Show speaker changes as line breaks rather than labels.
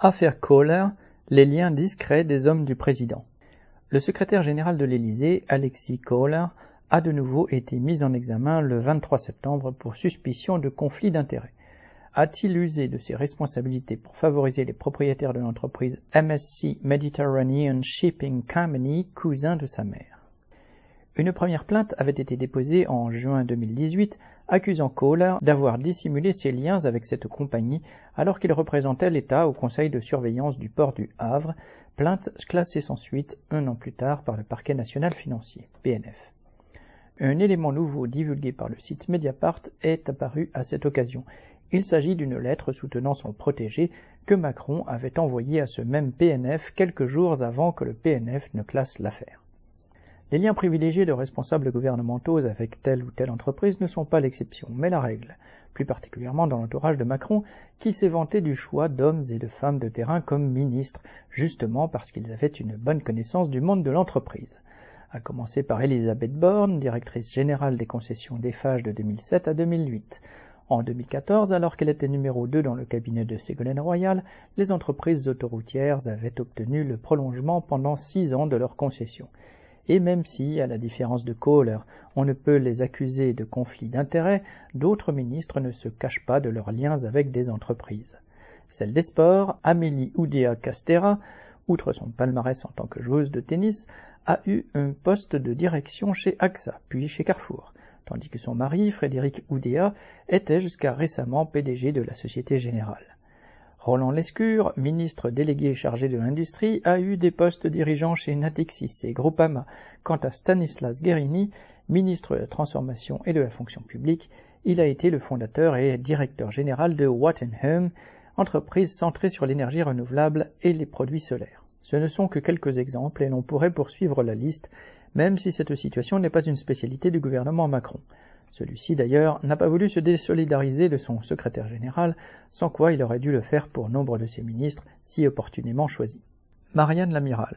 Affaire Kohler, les liens discrets des hommes du président. Le secrétaire général de l'Élysée, Alexis Kohler, a de nouveau été mis en examen le 23 septembre pour suspicion de conflit d'intérêts. A-t-il usé de ses responsabilités pour favoriser les propriétaires de l'entreprise MSC Mediterranean Shipping Company, cousin de sa mère? Une première plainte avait été déposée en juin 2018 accusant Kohler d'avoir dissimulé ses liens avec cette compagnie alors qu'il représentait l'État au conseil de surveillance du port du Havre, plainte classée sans suite un an plus tard par le parquet national financier, PNF. Un élément nouveau divulgué par le site Mediapart est apparu à cette occasion. Il s'agit d'une lettre soutenant son protégé que Macron avait envoyée à ce même PNF quelques jours avant que le PNF ne classe l'affaire. Les liens privilégiés de responsables gouvernementaux avec telle ou telle entreprise ne sont pas l'exception, mais la règle, plus particulièrement dans l'entourage de Macron, qui s'est vanté du choix d'hommes et de femmes de terrain comme ministres, justement parce qu'ils avaient une bonne connaissance du monde de l'entreprise. À commencer par Elisabeth Borne, directrice générale des concessions d'Eiffage de 2007 à 2008. En 2014, alors qu'elle était numéro 2 dans le cabinet de Ségolène Royal, les entreprises autoroutières avaient obtenu le prolongement pendant six ans de leur concession et même si, à la différence de Kohler, on ne peut les accuser de conflit d'intérêts, d'autres ministres ne se cachent pas de leurs liens avec des entreprises. Celle des sports, Amélie Oudéa Castera, outre son palmarès en tant que joueuse de tennis, a eu un poste de direction chez AXA, puis chez Carrefour, tandis que son mari, Frédéric Oudéa, était jusqu'à récemment PDG de la Société Générale. Roland Lescure, ministre délégué chargé de l'industrie, a eu des postes dirigeants chez Natixis et Groupama. Quant à Stanislas Guerini, ministre de la Transformation et de la Fonction publique, il a été le fondateur et directeur général de Wattenham, entreprise centrée sur l'énergie renouvelable et les produits solaires. Ce ne sont que quelques exemples et l'on pourrait poursuivre la liste, même si cette situation n'est pas une spécialité du gouvernement Macron. Celui-ci d'ailleurs n'a pas voulu se désolidariser de son secrétaire général, sans quoi il aurait dû le faire pour nombre de ses ministres si opportunément choisis. Marianne Lamiral.